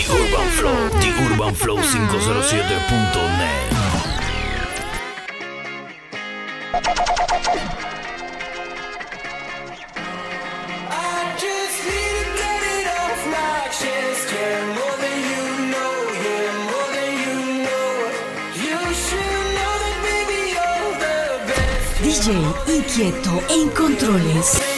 The Urban Flow, The 507.net. DJ inquieto en controles.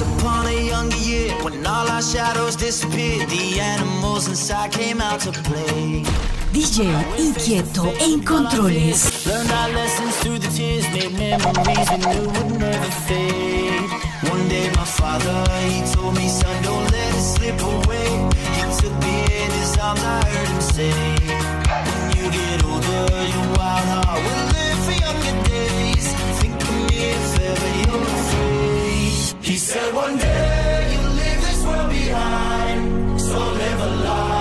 once upon a younger year when all our shadows disappeared, the animals inside came out to play. DJ Inkieto e incontroles. Learned our lessons through the tears, made memories we knew would never fade. One day my father, he told me, son, don't let it slip away. He took me in his arms, I heard him say, When you get older, your wild heart will live for younger days. Think of me if ever you're he said one day you leave this world behind, so live a life.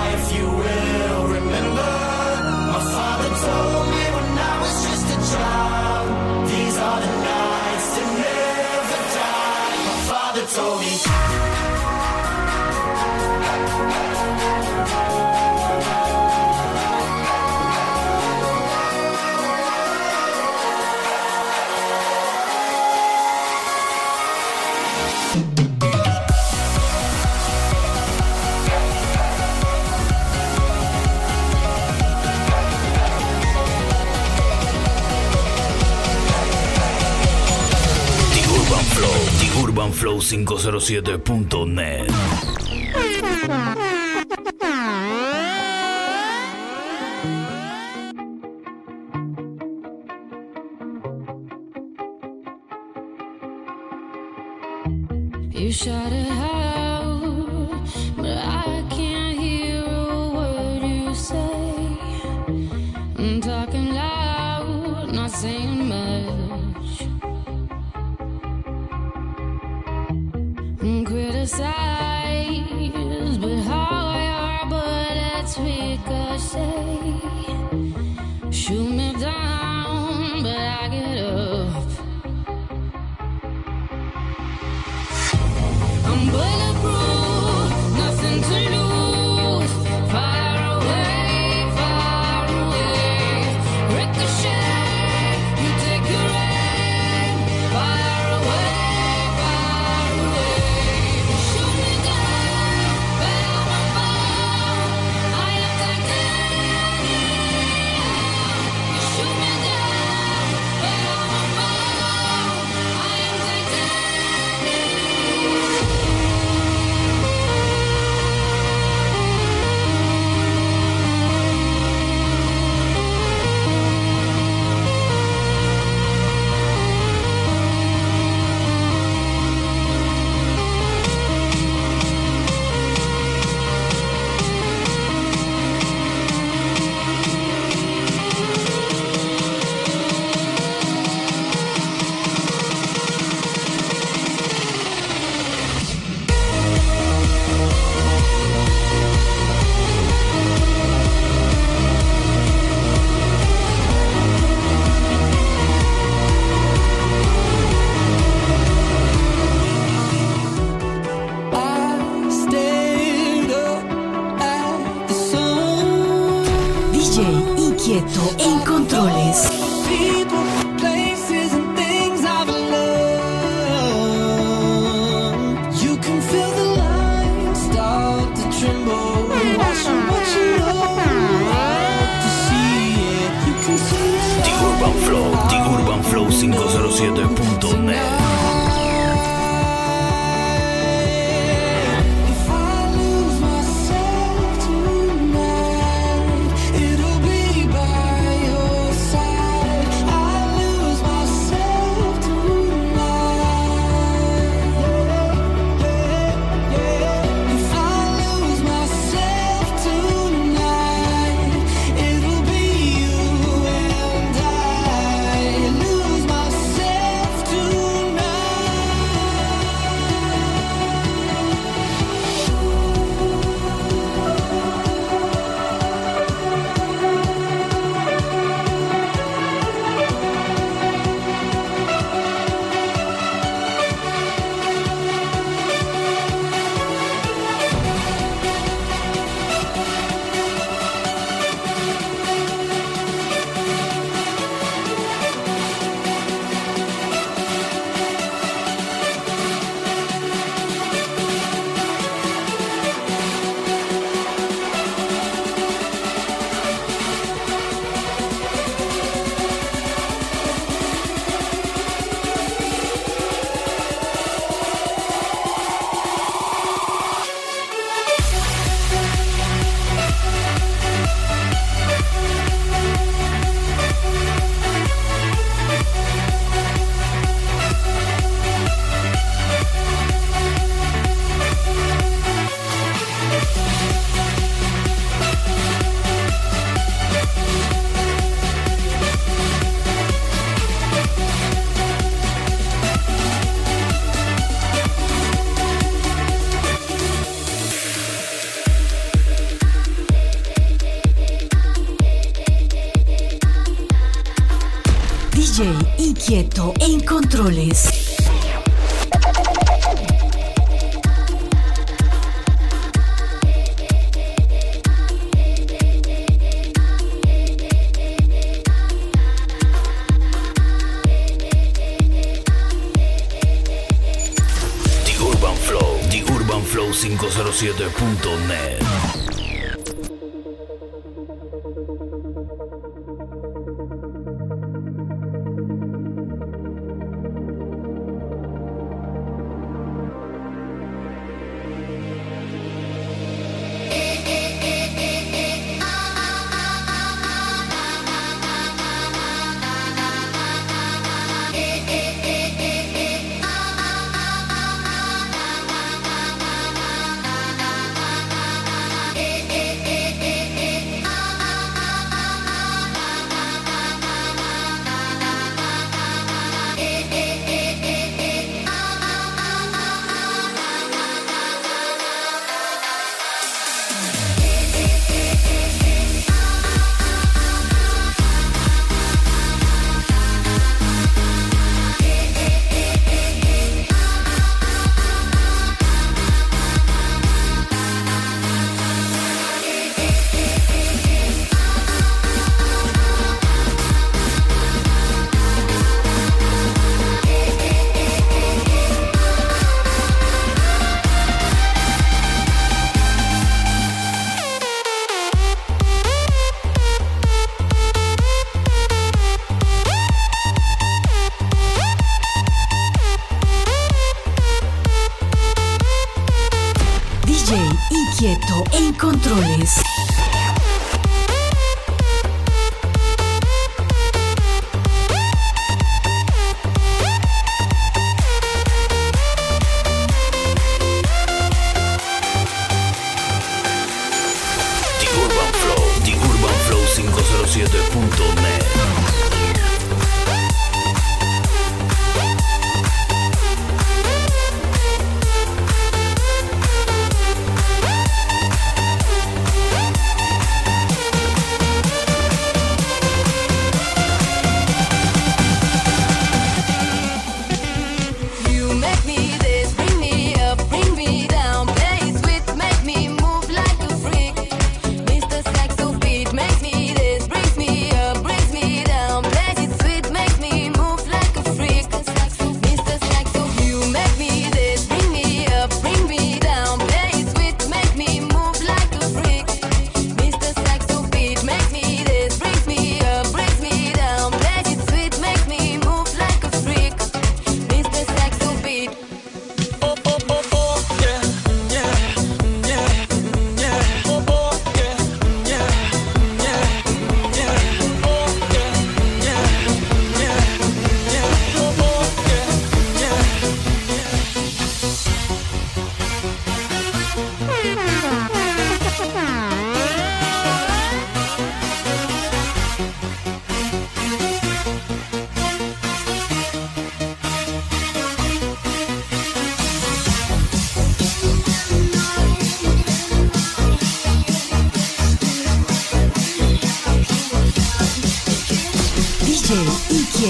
507net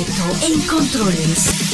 en controles.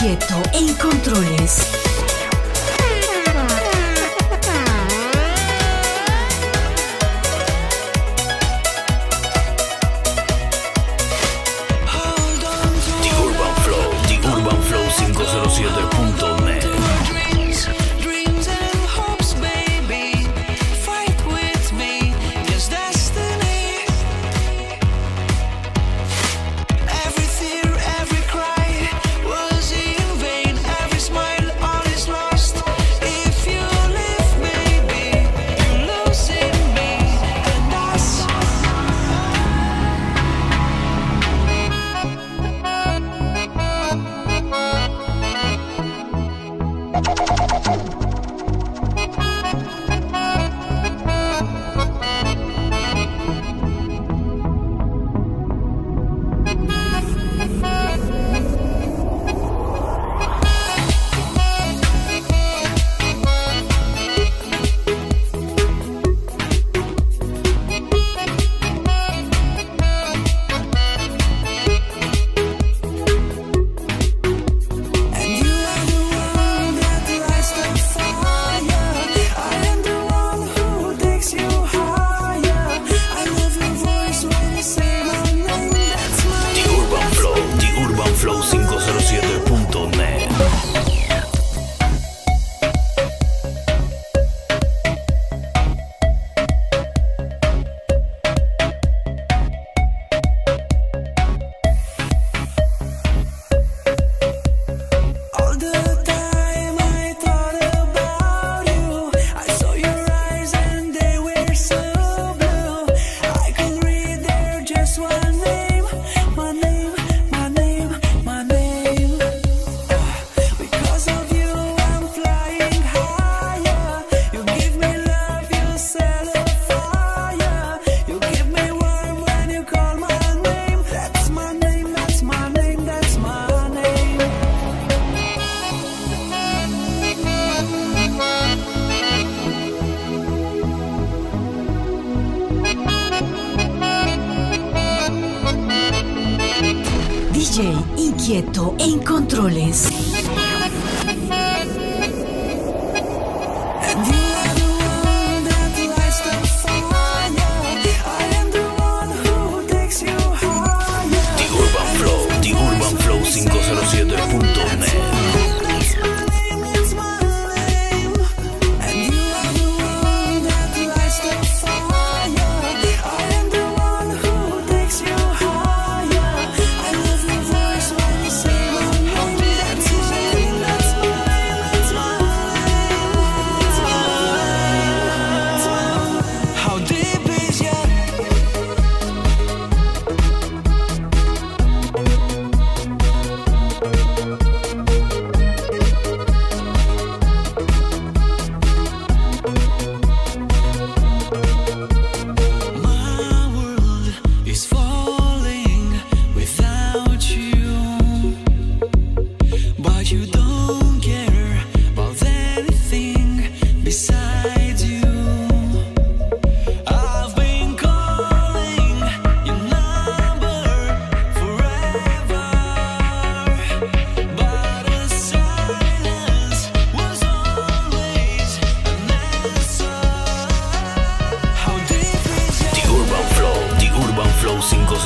quieto en controles.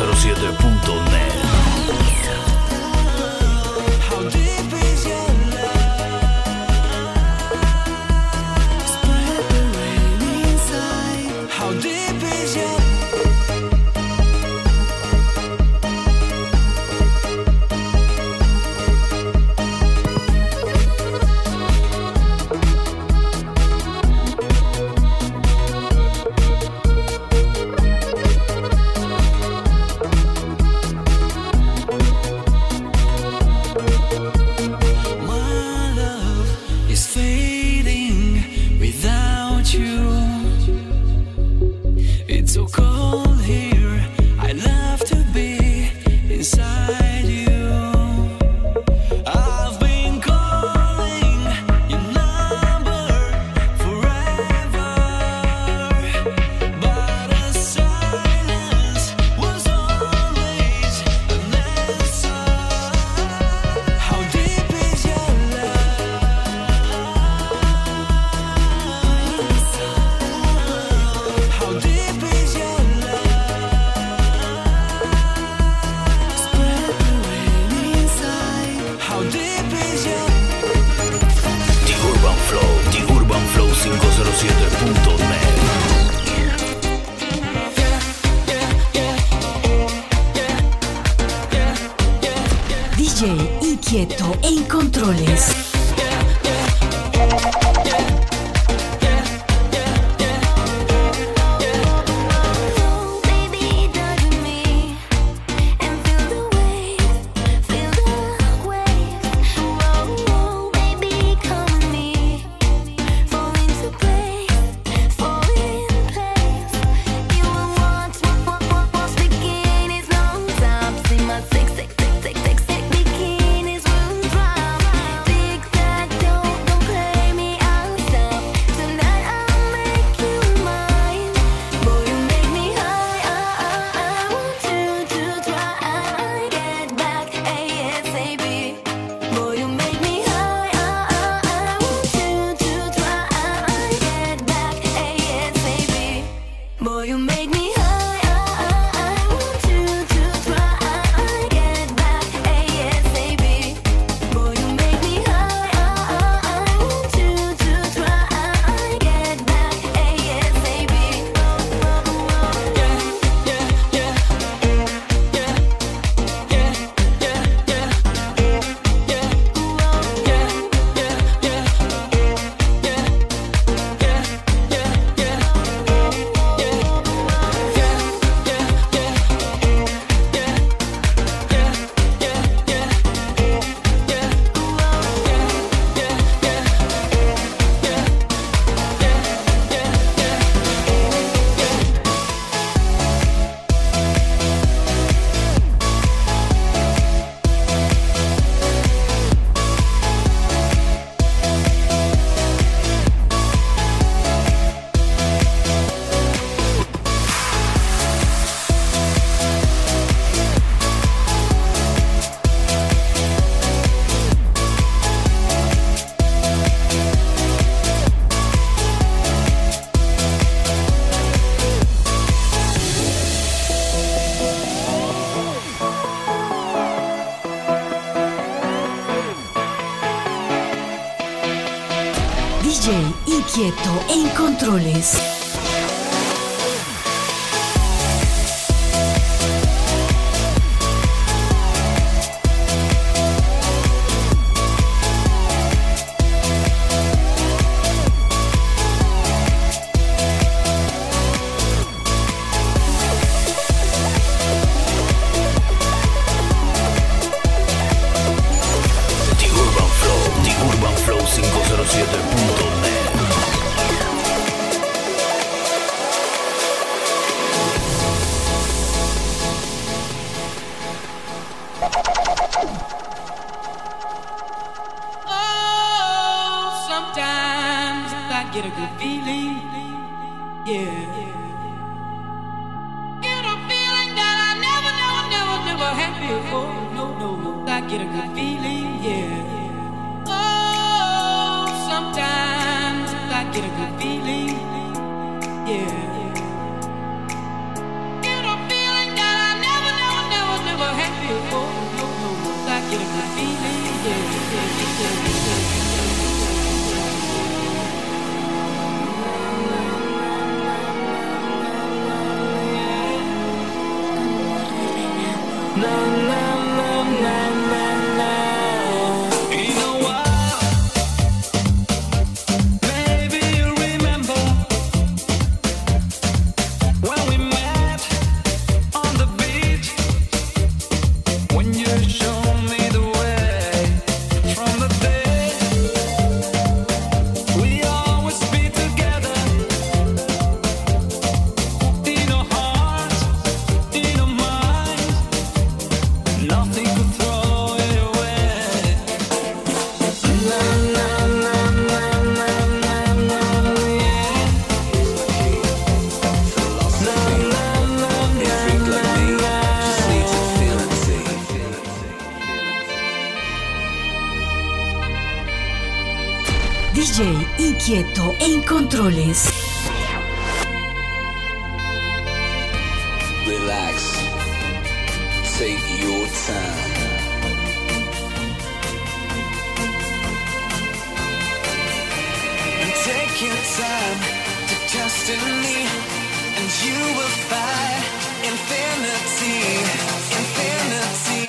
107. DJ inquieto e en controles. Relax. Take your time. and Take your time to trust in me, and you will find infinity, infinity.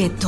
Y en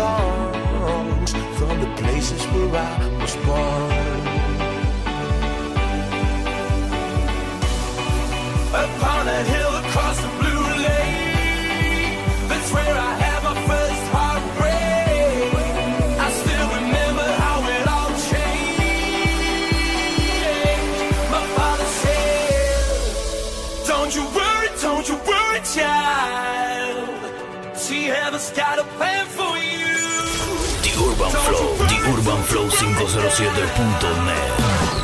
songs from the places where I was born. Upon a hill. UrbanFlow507.net